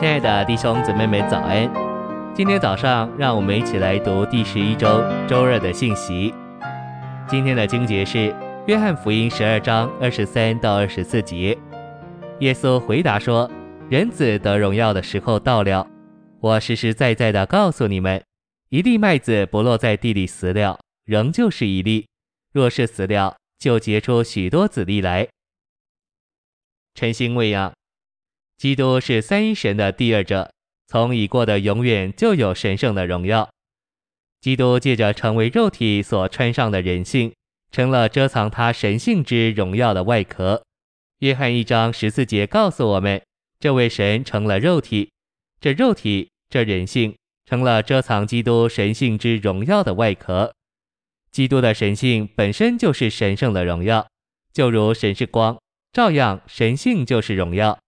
亲爱的弟兄姊妹们，早安！今天早上，让我们一起来读第十一周周二的信息。今天的经节是《约翰福音》十二章二十三到二十四节。耶稣回答说：“人子得荣耀的时候到了。我实实在在的告诉你们，一粒麦子不落在地里死了，仍旧是一粒；若是死了，就结出许多子粒来。”晨星喂养。基督是三一神的第二者，从已过的永远就有神圣的荣耀。基督借着成为肉体所穿上的人性，成了遮藏他神性之荣耀的外壳。约翰一章十四节告诉我们，这位神成了肉体，这肉体这人性成了遮藏基督神性之荣耀的外壳。基督的神性本身就是神圣的荣耀，就如神是光，照样神性就是荣耀。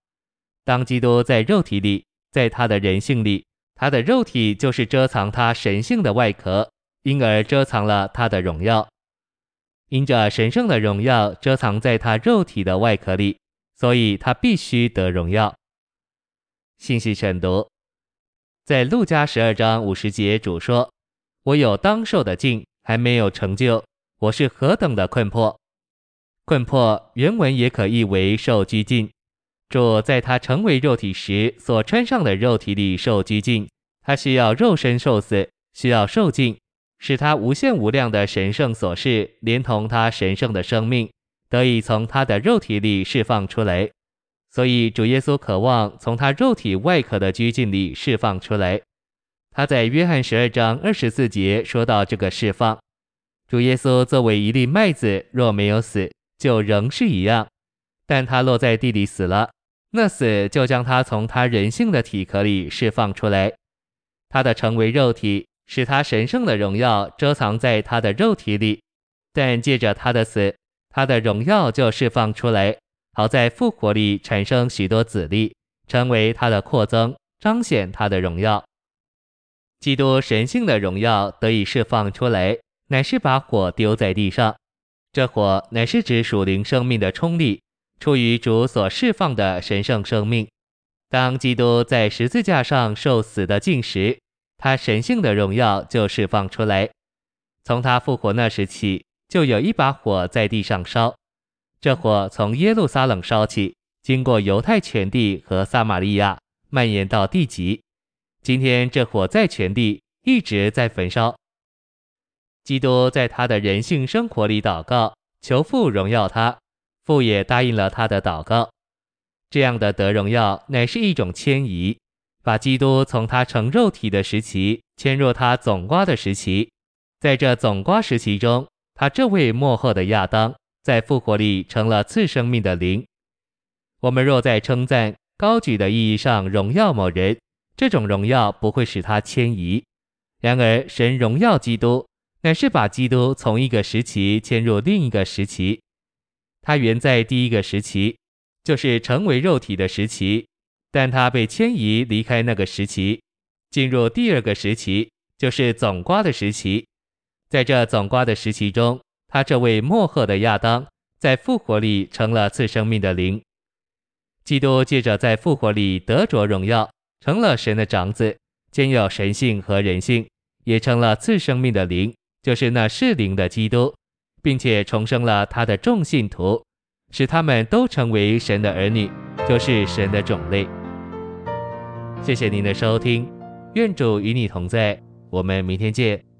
当基督在肉体里，在他的人性里，他的肉体就是遮藏他神性的外壳，因而遮藏了他的荣耀。因着神圣的荣耀遮藏在他肉体的外壳里，所以他必须得荣耀。信息选读，在路加十二章五十节，主说：“我有当受的境，还没有成就，我是何等的困迫！困迫原文也可译为受拘禁。”主在他成为肉体时所穿上的肉体里受拘禁，他需要肉身受死，需要受尽，使他无限无量的神圣所示，连同他神圣的生命，得以从他的肉体里释放出来。所以主耶稣渴望从他肉体外壳的拘禁里释放出来。他在约翰十二章二十四节说到这个释放，主耶稣作为一粒麦子，若没有死，就仍是一样，但他落在地里死了。那死就将他从他人性的体壳里释放出来，他的成为肉体，使他神圣的荣耀遮藏在他的肉体里，但借着他的死，他的荣耀就释放出来，好在复活里产生许多子粒，成为他的扩增，彰显他的荣耀。基督神性的荣耀得以释放出来，乃是把火丢在地上，这火乃是指属灵生命的冲力。出于主所释放的神圣生命，当基督在十字架上受死的禁时，他神性的荣耀就释放出来。从他复活那时起，就有一把火在地上烧。这火从耶路撒冷烧起，经过犹太全地和撒玛利亚，蔓延到地极。今天这火在全地一直在焚烧。基督在他的人性生活里祷告，求父荣耀他。父也答应了他的祷告，这样的得荣耀乃是一种迁移，把基督从他成肉体的时期迁入他总瓜的时期，在这总瓜时期中，他这位幕后的亚当在复活里成了次生命的灵。我们若在称赞高举的意义上荣耀某人，这种荣耀不会使他迁移；然而神荣耀基督，乃是把基督从一个时期迁入另一个时期。他原在第一个时期，就是成为肉体的时期，但他被迁移离开那个时期，进入第二个时期，就是总瓜的时期。在这总瓜的时期中，他这位末后的亚当在复活里成了次生命的灵。基督借着在复活里得着荣耀，成了神的长子，兼有神性和人性，也成了次生命的灵，就是那是灵的基督。并且重生了他的众信徒，使他们都成为神的儿女，就是神的种类。谢谢您的收听，愿主与你同在，我们明天见。